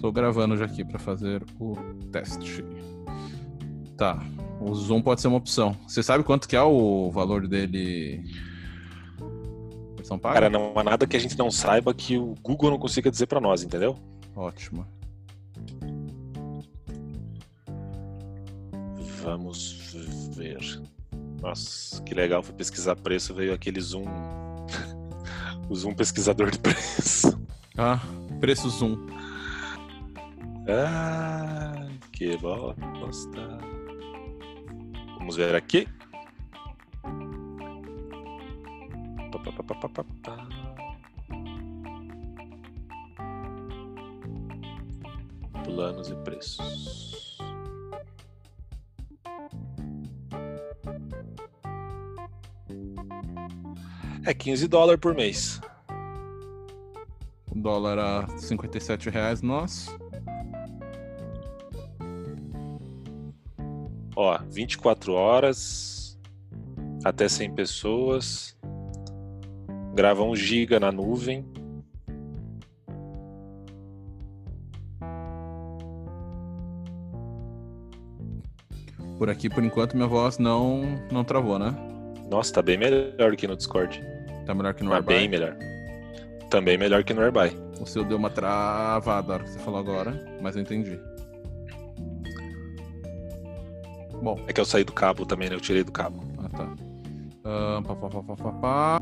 Tô gravando já aqui para fazer o teste. Tá. O Zoom pode ser uma opção. Você sabe quanto que é o valor dele? Versão paga? Cara, não há nada que a gente não saiba que o Google não consiga dizer para nós, entendeu? Ótimo. Vamos ver. Nossa, que legal. Fui pesquisar preço, veio aquele Zoom. o Zoom pesquisador de preço. Ah, preço Zoom. Ah, que bosta. Vamos ver aqui. Planos e preços. É 15 dólares por mês. O dólar a 57 reais, nossa. Ó, 24 horas, até 100 pessoas, grava 1 giga na nuvem. Por aqui, por enquanto, minha voz não, não travou, né? Nossa, tá bem melhor que no Discord. Tá melhor que no tá bem melhor. Também melhor que no Airby. O seu deu uma travada na hora que você falou agora, mas eu entendi. Bom. É que eu saí do cabo também, né? Eu tirei do cabo. Ah, tá. Uh, pá, pá, pá, pá, pá.